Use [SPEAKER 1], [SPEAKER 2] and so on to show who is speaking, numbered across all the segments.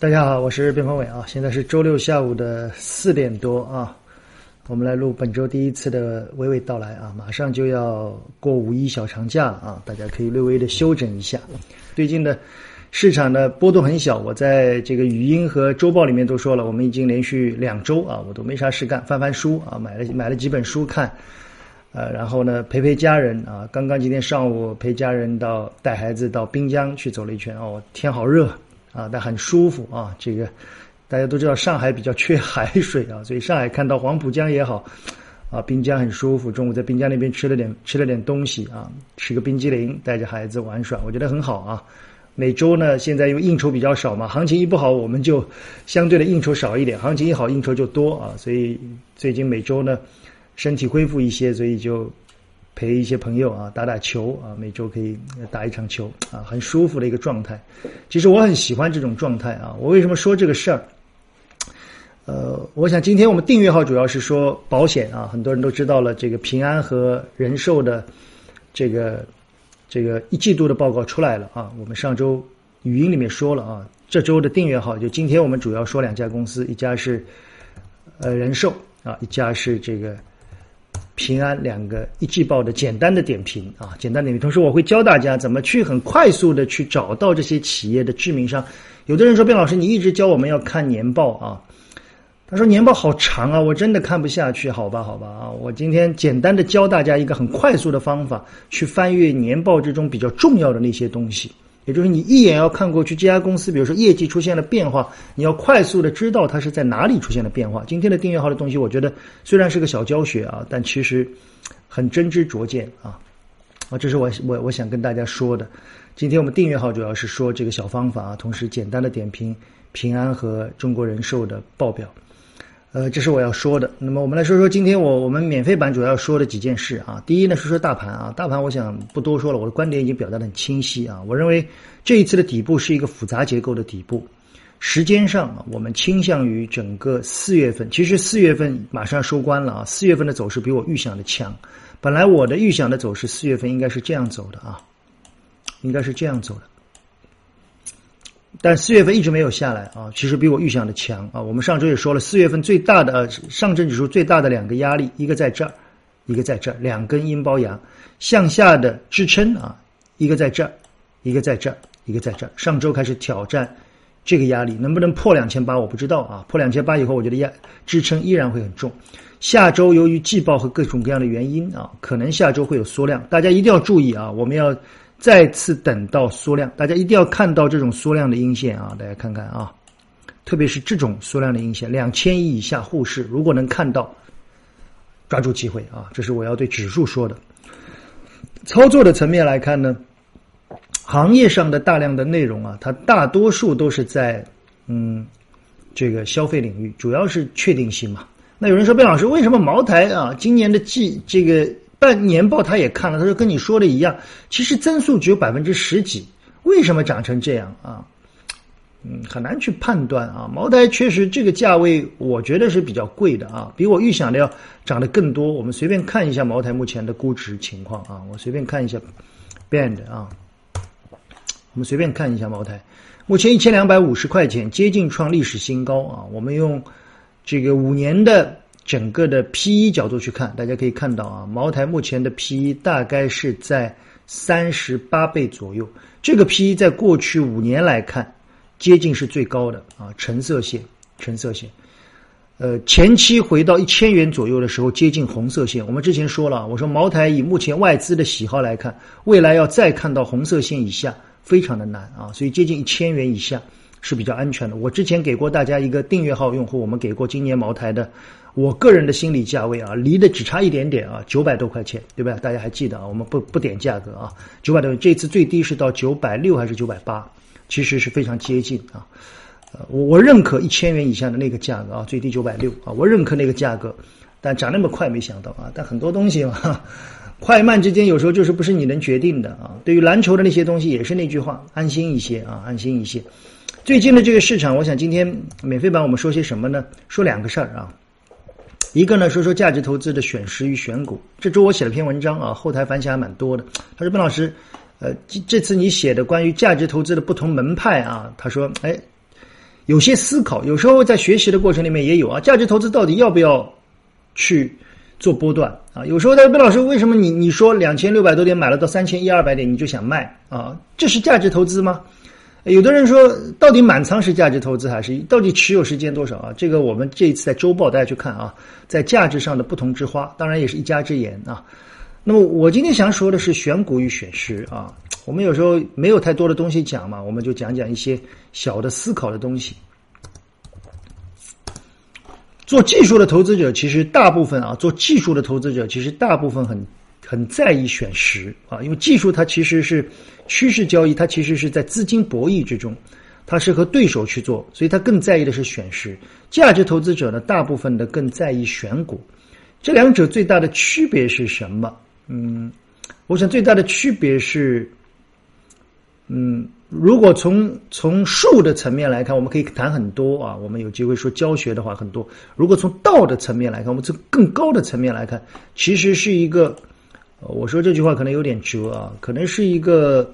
[SPEAKER 1] 大家好，我是边锋伟啊，现在是周六下午的四点多啊，我们来录本周第一次的娓娓道来啊，马上就要过五一小长假了啊，大家可以略微的休整一下。最近的市场的波动很小，我在这个语音和周报里面都说了，我们已经连续两周啊，我都没啥事干，翻翻书啊，买了买了几本书看，呃，然后呢陪陪家人啊，刚刚今天上午陪家人到带孩子到滨江去走了一圈哦，天好热。啊，但很舒服啊！这个大家都知道，上海比较缺 海水啊，所以上海看到黄浦江也好，啊，滨江很舒服。中午在滨江那边吃了点吃了点东西啊，吃个冰激凌，带着孩子玩耍，我觉得很好啊。每周呢，现在因为应酬比较少嘛，行情一不好，我们就相对的应酬少一点；行情一好，应酬就多啊。所以最近每周呢，身体恢复一些，所以就。陪一些朋友啊，打打球啊，每周可以打一场球啊，很舒服的一个状态。其实我很喜欢这种状态啊。我为什么说这个事儿？呃，我想今天我们订阅号主要是说保险啊，很多人都知道了这个平安和人寿的这个这个一季度的报告出来了啊。我们上周语音里面说了啊，这周的订阅号就今天我们主要说两家公司，一家是呃人寿啊，一家是这个。平安两个一季报的简单的点评啊，简单点评。同时，我会教大家怎么去很快速的去找到这些企业的致命伤。有的人说：“卞老师，你一直教我们要看年报啊。”他说：“年报好长啊，我真的看不下去。”好吧，好吧啊，我今天简单的教大家一个很快速的方法，去翻阅年报之中比较重要的那些东西。也就是你一眼要看过去，这家公司比如说业绩出现了变化，你要快速的知道它是在哪里出现了变化。今天的订阅号的东西，我觉得虽然是个小教学啊，但其实很真知灼见啊啊，这是我我我想跟大家说的。今天我们订阅号主要是说这个小方法啊，同时简单的点评平安和中国人寿的报表。呃，这是我要说的。那么我们来说说今天我我们免费版主要说的几件事啊。第一呢，说说大盘啊，大盘我想不多说了，我的观点已经表达的很清晰啊。我认为这一次的底部是一个复杂结构的底部，时间上我们倾向于整个四月份，其实四月份马上收官了啊，四月份的走势比我预想的强。本来我的预想的走势四月份应该是这样走的啊，应该是这样走的。但四月份一直没有下来啊，其实比我预想的强啊。我们上周也说了，四月份最大的呃上证指数最大的两个压力，一个在这儿，一个在这儿，两根阴包阳向下的支撑啊，一个在这儿，一个在这儿，一个在这儿。上周开始挑战这个压力，能不能破两千八我不知道啊。破两千八以后，我觉得压支撑依然会很重。下周由于季报和各种各样的原因啊，可能下周会有缩量，大家一定要注意啊，我们要。再次等到缩量，大家一定要看到这种缩量的阴线啊！大家看看啊，特别是这种缩量的阴线，两千亿以下沪市，如果能看到，抓住机会啊！这是我要对指数说的。操作的层面来看呢，行业上的大量的内容啊，它大多数都是在嗯这个消费领域，主要是确定性嘛。那有人说，卞老师，为什么茅台啊今年的季这个？半年报他也看了，他说跟你说的一样，其实增速只有百分之十几，为什么涨成这样啊？嗯，很难去判断啊。茅台确实这个价位，我觉得是比较贵的啊，比我预想的要涨得更多。我们随便看一下茅台目前的估值情况啊，我随便看一下，band 啊，我们随便看一下茅台，目前一千两百五十块钱，接近创历史新高啊。我们用这个五年的。整个的 P E 角度去看，大家可以看到啊，茅台目前的 P E 大概是在三十八倍左右。这个 P E 在过去五年来看，接近是最高的啊，橙色线，橙色线。呃，前期回到一千元左右的时候，接近红色线。我们之前说了，我说茅台以目前外资的喜好来看，未来要再看到红色线以下，非常的难啊，所以接近一千元以下是比较安全的。我之前给过大家一个订阅号用户，我们给过今年茅台的。我个人的心理价位啊，离的只差一点点啊，九百多块钱，对吧？大家还记得啊？我们不不点价格啊，九百多，这次最低是到九百六还是九百八？其实是非常接近啊。我我认可一千元以下的那个价格啊，最低九百六啊，我认可那个价格。但涨那么快，没想到啊。但很多东西嘛，快慢之间有时候就是不是你能决定的啊。对于蓝筹的那些东西，也是那句话，安心一些啊，安心一些。最近的这个市场，我想今天免费版我们说些什么呢？说两个事儿啊。一个呢，说说价值投资的选时与选股。这周我写了篇文章啊，后台反响还蛮多的。他说：“笨老师，呃，这次你写的关于价值投资的不同门派啊，他说，哎，有些思考，有时候在学习的过程里面也有啊。价值投资到底要不要去做波段啊？有时候，边老师，为什么你你说两千六百多点买了到三千一二百点你就想卖啊？这是价值投资吗？有的人说，到底满仓是价值投资还是到底持有时间多少啊？这个我们这一次在周报大家去看啊，在价值上的不同之花，当然也是一家之言啊。那么我今天想说的是选股与选时啊。我们有时候没有太多的东西讲嘛，我们就讲讲一些小的思考的东西。做技术的投资者，其实大部分啊，做技术的投资者其实大部分很很在意选时啊，因为技术它其实是趋势交易，它其实是在资金博弈之中，它是和对手去做，所以它更在意的是选时。价值投资者呢，大部分的更在意选股。这两者最大的区别是什么？嗯，我想最大的区别是。嗯，如果从从术的层面来看，我们可以谈很多啊。我们有机会说教学的话很多。如果从道的层面来看，我们从更高的层面来看，其实是一个，我说这句话可能有点折啊，可能是一个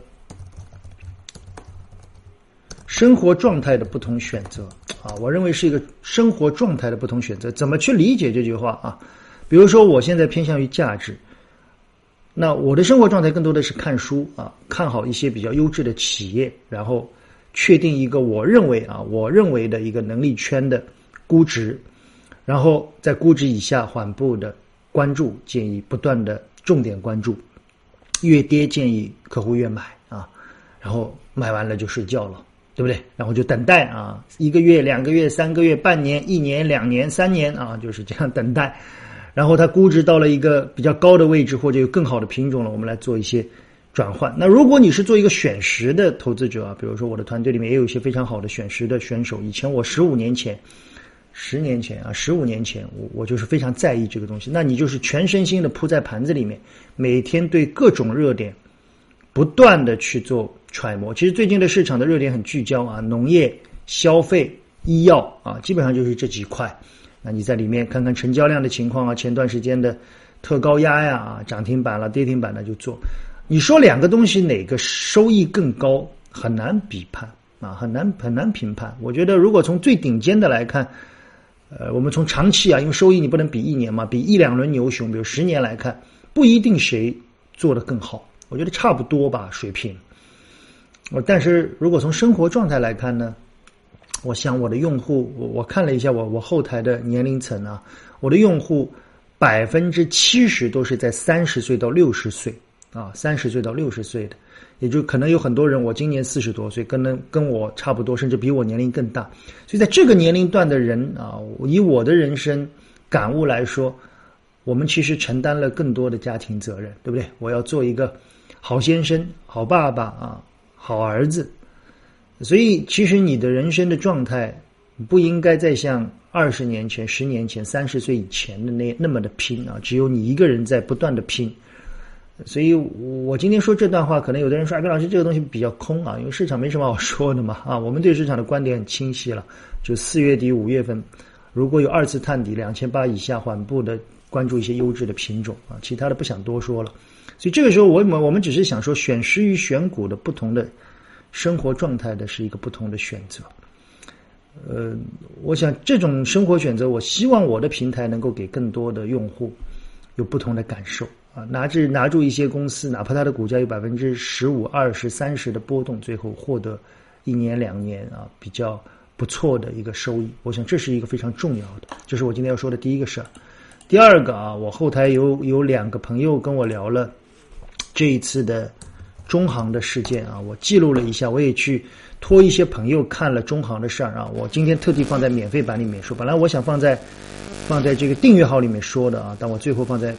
[SPEAKER 1] 生活状态的不同选择啊。我认为是一个生活状态的不同选择。怎么去理解这句话啊？比如说，我现在偏向于价值。那我的生活状态更多的是看书啊，看好一些比较优质的企业，然后确定一个我认为啊，我认为的一个能力圈的估值，然后在估值以下缓步的关注，建议不断的重点关注，越跌建议客户越买啊，然后买完了就睡觉了，对不对？然后就等待啊，一个月、两个月、三个月、半年、一年、两年、三年啊，就是这样等待。然后它估值到了一个比较高的位置，或者有更好的品种了，我们来做一些转换。那如果你是做一个选时的投资者啊，比如说我的团队里面也有一些非常好的选时的选手。以前我十五年前、十年前啊，十五年前我我就是非常在意这个东西。那你就是全身心的扑在盘子里面，每天对各种热点不断的去做揣摩。其实最近的市场的热点很聚焦啊，农业、消费、医药啊，基本上就是这几块。那你在里面看看成交量的情况啊，前段时间的特高压呀，涨停板了、跌停板了就做。你说两个东西哪个收益更高，很难比判啊，很难很难评判。我觉得如果从最顶尖的来看，呃，我们从长期啊，因为收益你不能比一年嘛，比一两轮牛熊，比如十年来看，不一定谁做的更好。我觉得差不多吧，水平。我但是如果从生活状态来看呢？我想我的用户，我我看了一下我我后台的年龄层啊，我的用户百分之七十都是在三十岁到六十岁啊，三十岁到六十岁的，也就可能有很多人，我今年四十多岁，跟能跟我差不多，甚至比我年龄更大，所以在这个年龄段的人啊，以我的人生感悟来说，我们其实承担了更多的家庭责任，对不对？我要做一个好先生、好爸爸啊，好儿子。所以，其实你的人生的状态不应该再像二十年前、十年前、三十岁以前的那那么的拼啊！只有你一个人在不断的拼。所以我今天说这段话，可能有的人说：“哎老师，这个东西比较空啊，因为市场没什么好说的嘛。”啊，我们对市场的观点很清晰了，就四月底、五月份，如果有二次探底两千八以下，缓步的关注一些优质的品种啊，其他的不想多说了。所以这个时候，我们我们只是想说，选时与选股的不同的。生活状态的是一个不同的选择，呃，我想这种生活选择，我希望我的平台能够给更多的用户有不同的感受啊。拿着拿住一些公司，哪怕它的股价有百分之十五、二十、三十的波动，最后获得一年两年啊比较不错的一个收益，我想这是一个非常重要的。这是我今天要说的第一个事儿。第二个啊，我后台有有两个朋友跟我聊了这一次的。中行的事件啊，我记录了一下，我也去托一些朋友看了中行的事儿啊。我今天特地放在免费版里面说，本来我想放在放在这个订阅号里面说的啊，但我最后放在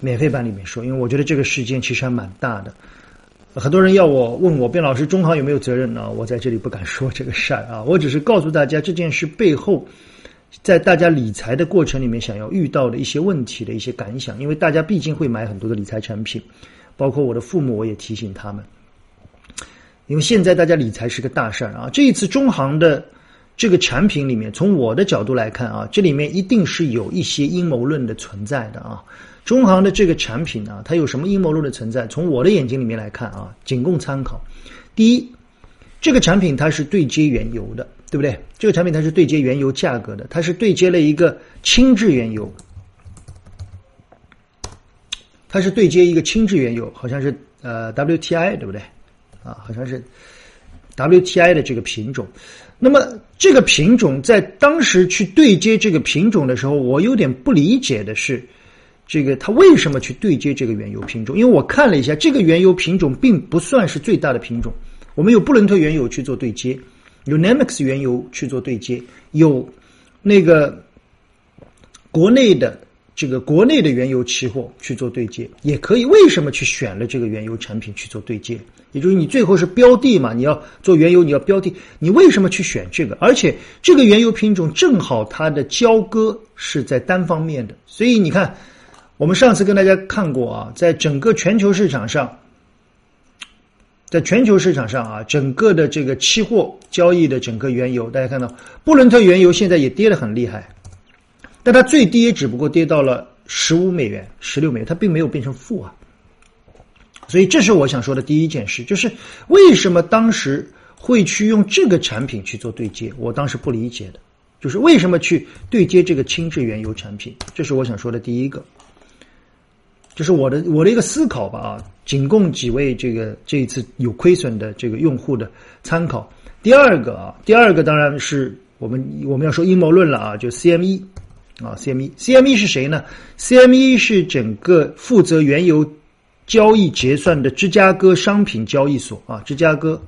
[SPEAKER 1] 免费版里面说，因为我觉得这个事件其实还蛮大的。很多人要我问我卞老师，中行有没有责任呢？我在这里不敢说这个事儿啊，我只是告诉大家这件事背后，在大家理财的过程里面想要遇到的一些问题的一些感想，因为大家毕竟会买很多的理财产品。包括我的父母，我也提醒他们，因为现在大家理财是个大事儿啊。这一次中行的这个产品里面，从我的角度来看啊，这里面一定是有一些阴谋论的存在的啊。中行的这个产品啊，它有什么阴谋论的存在？从我的眼睛里面来看啊，仅供参考。第一，这个产品它是对接原油的，对不对？这个产品它是对接原油价格的，它是对接了一个轻质原油，它是对接一个轻质原油，好像是呃 WTI 对不对？啊，好像是 WTI 的这个品种。那么这个品种在当时去对接这个品种的时候，我有点不理解的是，这个它为什么去对接这个原油品种？因为我看了一下，这个原油品种并不算是最大的品种。我们有布伦特原油去做对接，有 Nemex 原油去做对接，有那个国内的这个国内的原油期货去做对接，也可以。为什么去选了这个原油产品去做对接？也就是你最后是标的嘛，你要做原油，你要标的，你为什么去选这个？而且这个原油品种正好它的交割是在单方面的，所以你看，我们上次跟大家看过啊，在整个全球市场上。在全球市场上啊，整个的这个期货交易的整个原油，大家看到布伦特原油现在也跌得很厉害，但它最低也只不过跌到了十五美元、十六美元，它并没有变成负啊。所以这是我想说的第一件事，就是为什么当时会去用这个产品去做对接？我当时不理解的，就是为什么去对接这个轻质原油产品？这是我想说的第一个。就是我的我的一个思考吧啊，仅供几位这个这一次有亏损的这个用户的参考。第二个啊，第二个当然是我们我们要说阴谋论了啊，就 CME 啊，CME，CME 是谁呢？CME 是整个负责原油交易结算的芝加哥商品交易所啊，芝加哥，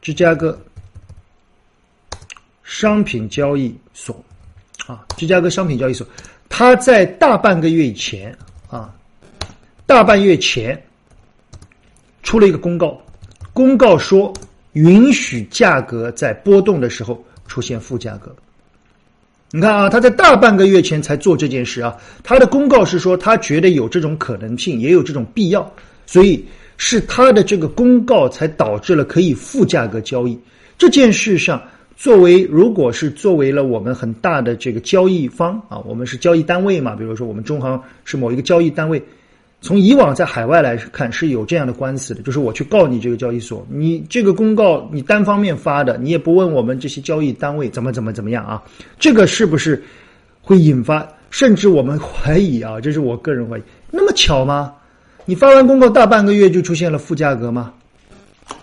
[SPEAKER 1] 芝加哥商品交易所。啊，芝加哥商品交易所，它在大半个月以前啊，大半月前出了一个公告，公告说允许价格在波动的时候出现负价格。你看啊，他在大半个月前才做这件事啊，他的公告是说他觉得有这种可能性，也有这种必要，所以是他的这个公告才导致了可以负价格交易这件事上。作为，如果是作为了我们很大的这个交易方啊，我们是交易单位嘛，比如说我们中行是某一个交易单位，从以往在海外来看是有这样的官司的，就是我去告你这个交易所，你这个公告你单方面发的，你也不问我们这些交易单位怎么怎么怎么样啊，这个是不是会引发？甚至我们怀疑啊，这是我个人怀疑，那么巧吗？你发完公告大半个月就出现了负价格吗？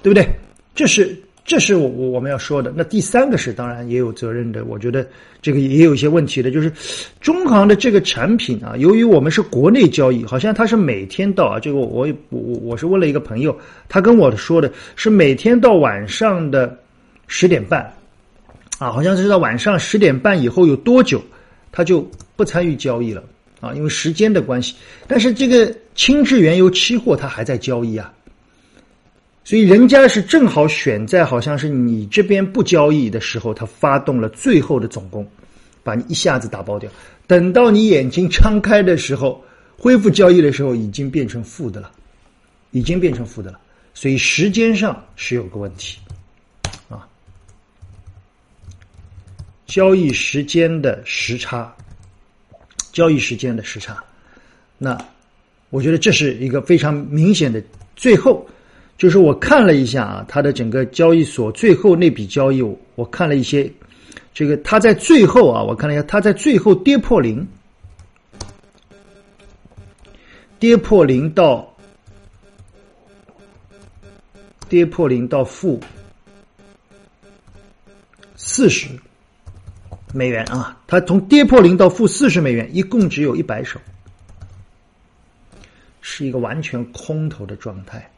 [SPEAKER 1] 对不对？这是。这是我我我们要说的。那第三个是，当然也有责任的。我觉得这个也有一些问题的，就是中行的这个产品啊，由于我们是国内交易，好像它是每天到啊。这个我我我是问了一个朋友，他跟我说的是每天到晚上的十点半啊，好像是到晚上十点半以后有多久，他就不参与交易了啊，因为时间的关系。但是这个轻质原油期货它还在交易啊。所以人家是正好选在好像是你这边不交易的时候，他发动了最后的总攻，把你一下子打爆掉。等到你眼睛张开的时候，恢复交易的时候，已经变成负的了，已经变成负的了。所以时间上是有个问题，啊，交易时间的时差，交易时间的时差，那我觉得这是一个非常明显的最后。就是我看了一下啊，它的整个交易所最后那笔交易，我看了一些，这个它在最后啊，我看了一下，它在最后跌破零，跌破零到跌破零到负四十美元啊，它从跌破零到负四十美元，一共只有一百手，是一个完全空头的状态。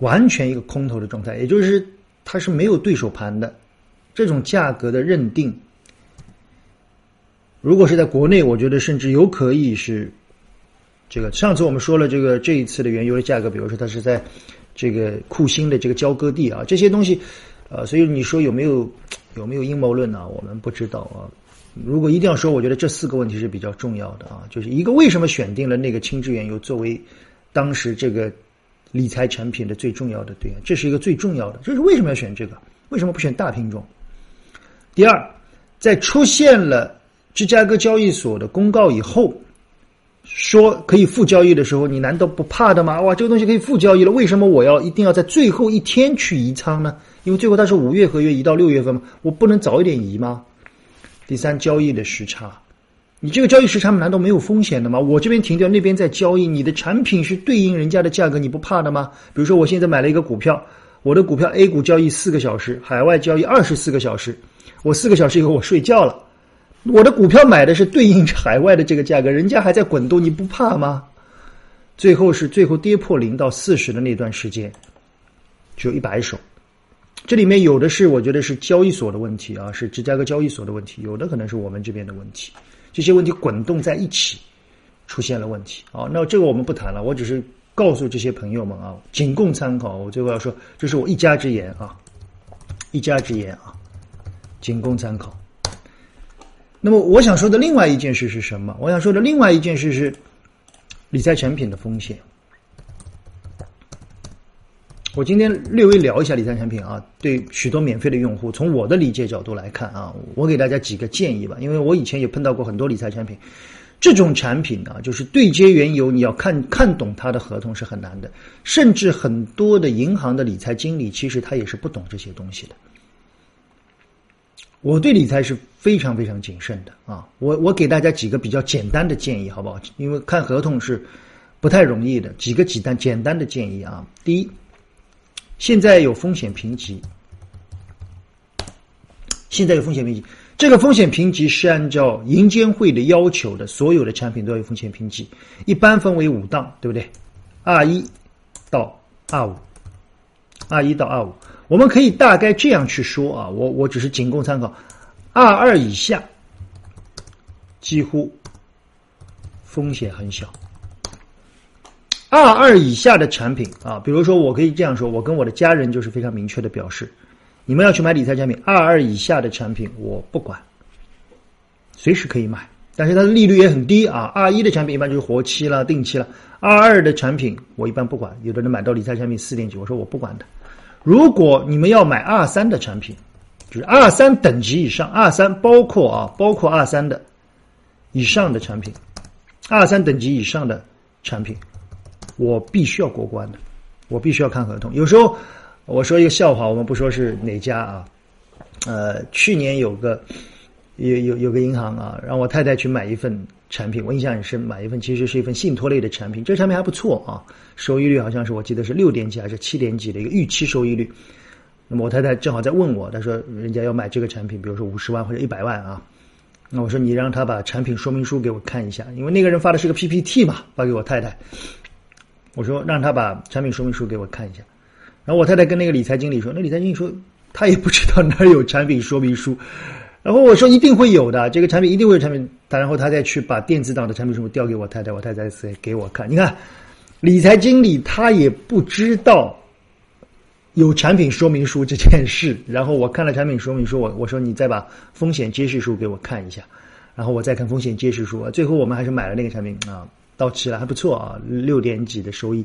[SPEAKER 1] 完全一个空头的状态，也就是它是没有对手盘的，这种价格的认定，如果是在国内，我觉得甚至有可以是这个。上次我们说了，这个这一次的原油的价格，比如说它是在这个库欣的这个交割地啊，这些东西，呃，所以你说有没有有没有阴谋论呢？我们不知道啊。如果一定要说，我觉得这四个问题是比较重要的啊，就是一个为什么选定了那个轻质原油作为当时这个。理财产品的最重要的对这是一个最重要的。就是为什么要选这个？为什么不选大品种？第二，在出现了芝加哥交易所的公告以后，说可以付交易的时候，你难道不怕的吗？哇，这个东西可以付交易了，为什么我要一定要在最后一天去移仓呢？因为最后它是五月合约移到六月份嘛，我不能早一点移吗？第三，交易的时差，你这个交易时差难道没有风险的吗？我这边停掉，那边在交易，你的产品是对应人家的价格，你不怕的吗？比如说我现在买了一个股票，我的股票 A 股交易四个小时，海外交易二十四个小时，我四个小时以后我睡觉了，我的股票买的是对应海外的这个价格，人家还在滚动，你不怕吗？最后是最后跌破零到四十的那段时间，只有一百手。这里面有的是我觉得是交易所的问题啊，是芝加哥交易所的问题，有的可能是我们这边的问题，这些问题滚动在一起，出现了问题啊。那这个我们不谈了，我只是告诉这些朋友们啊，仅供参考。我最后要说，这是我一家之言啊，一家之言啊，仅供参考。那么我想说的另外一件事是什么？我想说的另外一件事是理财产品的风险。我今天略微聊一下理财产品啊，对许多免费的用户，从我的理解角度来看啊，我给大家几个建议吧。因为我以前也碰到过很多理财产品，这种产品啊，就是对接原油，你要看看懂它的合同是很难的，甚至很多的银行的理财经理其实他也是不懂这些东西的。我对理财是非常非常谨慎的啊，我我给大家几个比较简单的建议好不好？因为看合同是不太容易的，几个简单简单的建议啊，第一。现在有风险评级，现在有风险评级，这个风险评级是按照银监会的要求的，所有的产品都要有风险评级，一般分为五档，对不对？二一到二五。二一到二五，我们可以大概这样去说啊，我我只是仅供参考。二二以下几乎风险很小。二二以下的产品啊，比如说，我可以这样说，我跟我的家人就是非常明确的表示，你们要去买理财产品，二二以下的产品我不管，随时可以买，但是它的利率也很低啊。二一的产品一般就是活期了、定期了，二二的产品我一般不管，有的人买到理财产品四点几，我说我不管的。如果你们要买二三的产品，就是二三等级以上，二三包括啊，包括二三的以上的产品，二三等级以上的产品。我必须要过关的，我必须要看合同。有时候我说一个笑话，我们不说是哪家啊？呃，去年有个有有有个银行啊，让我太太去买一份产品，我印象很深，买一份其实是一份信托类的产品，这产品还不错啊，收益率好像是我记得是六点几还是七点几的一个预期收益率。那么我太太正好在问我，她说人家要买这个产品，比如说五十万或者一百万啊，那我说你让他把产品说明书给我看一下，因为那个人发的是个 PPT 嘛，发给我太太。我说让他把产品说明书给我看一下，然后我太太跟那个理财经理说，那理财经理说他也不知道哪有产品说明书，然后我说一定会有的，这个产品一定会有产品，他然后他再去把电子档的产品说明书调给我太太，我太太再给我看，你看理财经理他也不知道有产品说明书这件事，然后我看了产品说明书，我我说你再把风险揭示书给我看一下，然后我再看风险揭示书，最后我们还是买了那个产品啊。到期了还不错啊，六点几的收益。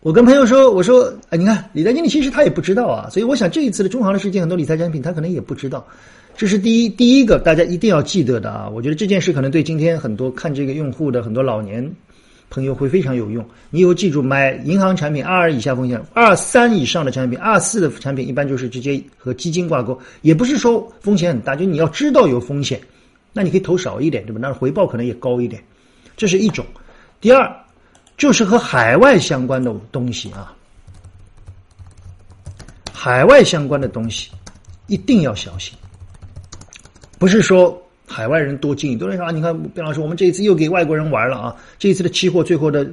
[SPEAKER 1] 我跟朋友说，我说，哎，你看理财经理其实他也不知道啊，所以我想这一次的中行的事件，很多理财产品他可能也不知道。这是第一第一个大家一定要记得的啊！我觉得这件事可能对今天很多看这个用户的很多老年朋友会非常有用。你以后记住，买银行产品二二以下风险，二三以上的产品，二四的产品一般就是直接和基金挂钩，也不是说风险很大，就你要知道有风险，那你可以投少一点，对吧？那回报可能也高一点。这是一种，第二就是和海外相关的东西啊，海外相关的东西一定要小心。不是说海外人多进，多人说啊，你看卞老师，我们这一次又给外国人玩了啊！这一次的期货最后的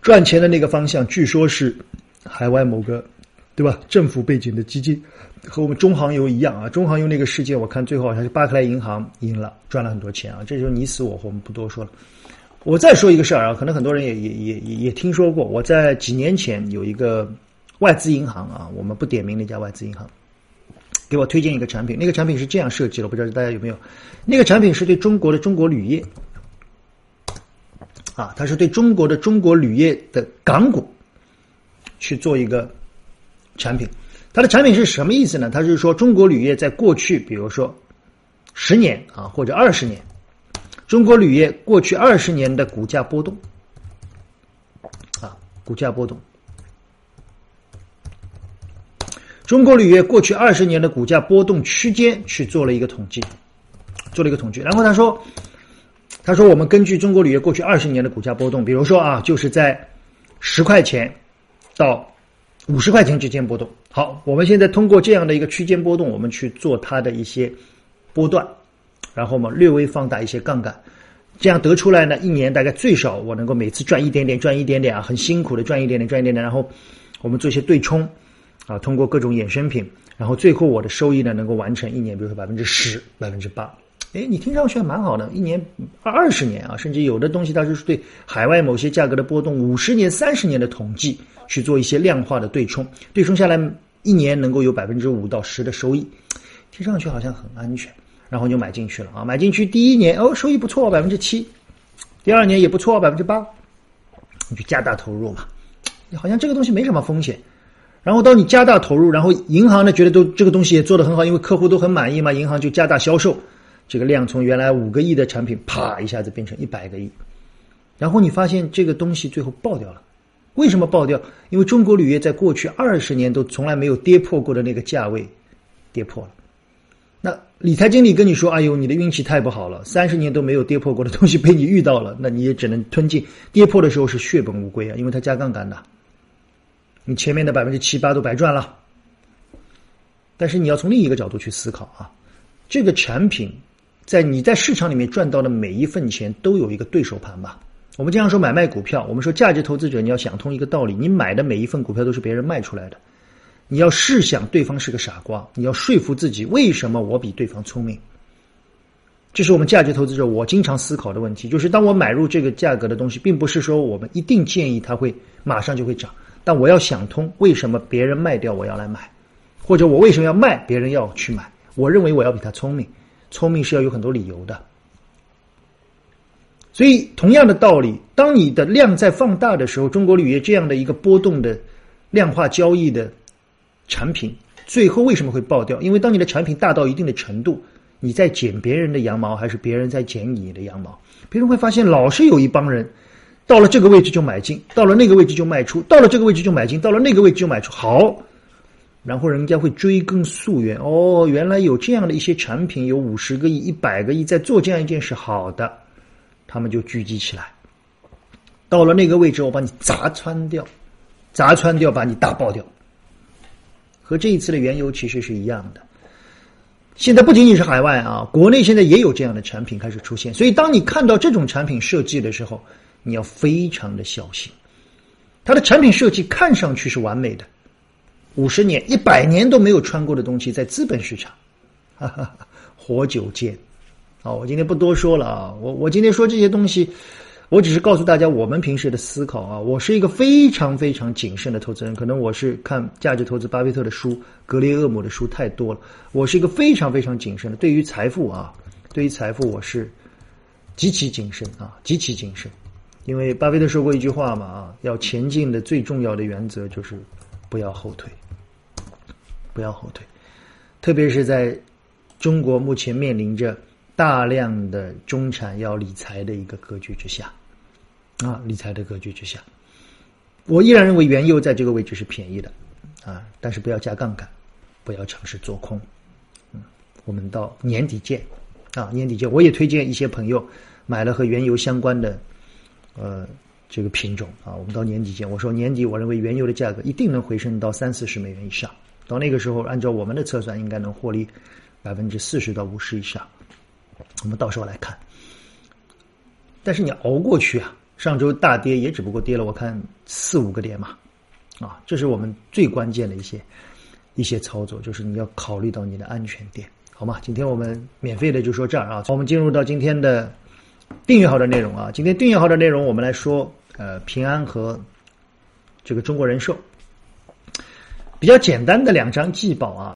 [SPEAKER 1] 赚钱的那个方向，据说是海外某个对吧？政府背景的基金。和我们中航油一样啊，中航油那个事件，我看最后好像是巴克莱银行赢了，赚了很多钱啊。这就你死我活，我们不多说了。我再说一个事儿啊，可能很多人也也也也也听说过。我在几年前有一个外资银行啊，我们不点名那家外资银行，给我推荐一个产品。那个产品是这样设计的，不知道大家有没有？那个产品是对中国的中国铝业啊，它是对中国的中国铝业的港股去做一个产品。它的产品是什么意思呢？它是说中国铝业在过去，比如说十年啊或者二十年，中国铝业过去二十年的股价波动，啊，股价波动。中国铝业过去二十年的股价波动区间去做了一个统计，做了一个统计。然后他说，他说我们根据中国铝业过去二十年的股价波动，比如说啊，就是在十块钱到五十块钱之间波动。好，我们现在通过这样的一个区间波动，我们去做它的一些波段，然后我们略微放大一些杠杆，这样得出来呢，一年大概最少我能够每次赚一点点，赚一点点啊，很辛苦的赚一点点，赚一点点，然后我们做一些对冲。啊，通过各种衍生品，然后最后我的收益呢能够完成一年，比如说百分之十、百分之八。哎，你听上去还蛮好的，一年二二十年啊，甚至有的东西它就是对海外某些价格的波动五十年、三十年的统计去做一些量化的对冲，对冲下来一年能够有百分之五到十的收益，听上去好像很安全，然后就买进去了啊，买进去第一年哦收益不错，百分之七，第二年也不错，百分之八，你就加大投入嘛，好像这个东西没什么风险。然后当你加大投入，然后银行呢觉得都这个东西也做得很好，因为客户都很满意嘛，银行就加大销售，这个量从原来五个亿的产品，啪一下子变成一百个亿，然后你发现这个东西最后爆掉了，为什么爆掉？因为中国铝业在过去二十年都从来没有跌破过的那个价位，跌破了。那理财经理跟你说：“哎呦，你的运气太不好了，三十年都没有跌破过的东西被你遇到了，那你也只能吞进。跌破的时候是血本无归啊，因为它加杠杆的。”你前面的百分之七八都白赚了，但是你要从另一个角度去思考啊，这个产品在你在市场里面赚到的每一份钱都有一个对手盘吧？我们经常说买卖股票，我们说价值投资者你要想通一个道理，你买的每一份股票都是别人卖出来的，你要试想对方是个傻瓜，你要说服自己为什么我比对方聪明，这是我们价值投资者我经常思考的问题，就是当我买入这个价格的东西，并不是说我们一定建议它会马上就会涨。但我要想通，为什么别人卖掉我要来买，或者我为什么要卖别人要去买？我认为我要比他聪明，聪明是要有很多理由的。所以同样的道理，当你的量在放大的时候，中国铝业这样的一个波动的量化交易的产品，最后为什么会爆掉？因为当你的产品大到一定的程度，你在剪别人的羊毛，还是别人在剪你的羊毛？别人会发现，老是有一帮人。到了这个位置就买进，到了那个位置就卖出，到了这个位置就买进，到了那个位置就卖出。好，然后人家会追根溯源，哦，原来有这样的一些产品，有五十个亿、一百个亿在做这样一件事，好的，他们就聚集起来。到了那个位置，我把你砸穿掉，砸穿掉，把你打爆掉。和这一次的原油其实是一样的。现在不仅仅是海外啊，国内现在也有这样的产品开始出现。所以，当你看到这种产品设计的时候，你要非常的小心，它的产品设计看上去是完美的，五十年、一百年都没有穿过的东西，在资本市场，哈哈哈，活久见。好，我今天不多说了啊，我我今天说这些东西，我只是告诉大家我们平时的思考啊。我是一个非常非常谨慎的投资人，可能我是看价值投资巴菲特的书、格雷厄姆的书太多了。我是一个非常非常谨慎的，对于财富啊，对于财富我是极其谨慎啊，极其谨慎。因为巴菲特说过一句话嘛，啊，要前进的最重要的原则就是不要后退，不要后退，特别是在中国目前面临着大量的中产要理财的一个格局之下，啊，理财的格局之下，我依然认为原油在这个位置是便宜的，啊，但是不要加杠杆，不要尝试做空，嗯，我们到年底见，啊，年底见，我也推荐一些朋友买了和原油相关的。呃，这个品种。啊，我们到年底见。我说年底，我认为原油的价格一定能回升到三四十美元以上。到那个时候，按照我们的测算，应该能获利百分之四十到五十以上。我们到时候来看。但是你熬过去啊，上周大跌也只不过跌了我看四五个点嘛，啊，这是我们最关键的一些一些操作，就是你要考虑到你的安全点，好吗？今天我们免费的就说这儿啊，我们进入到今天的。订阅号的内容啊，今天订阅号的内容，我们来说，呃，平安和这个中国人寿，比较简单的两张季报啊。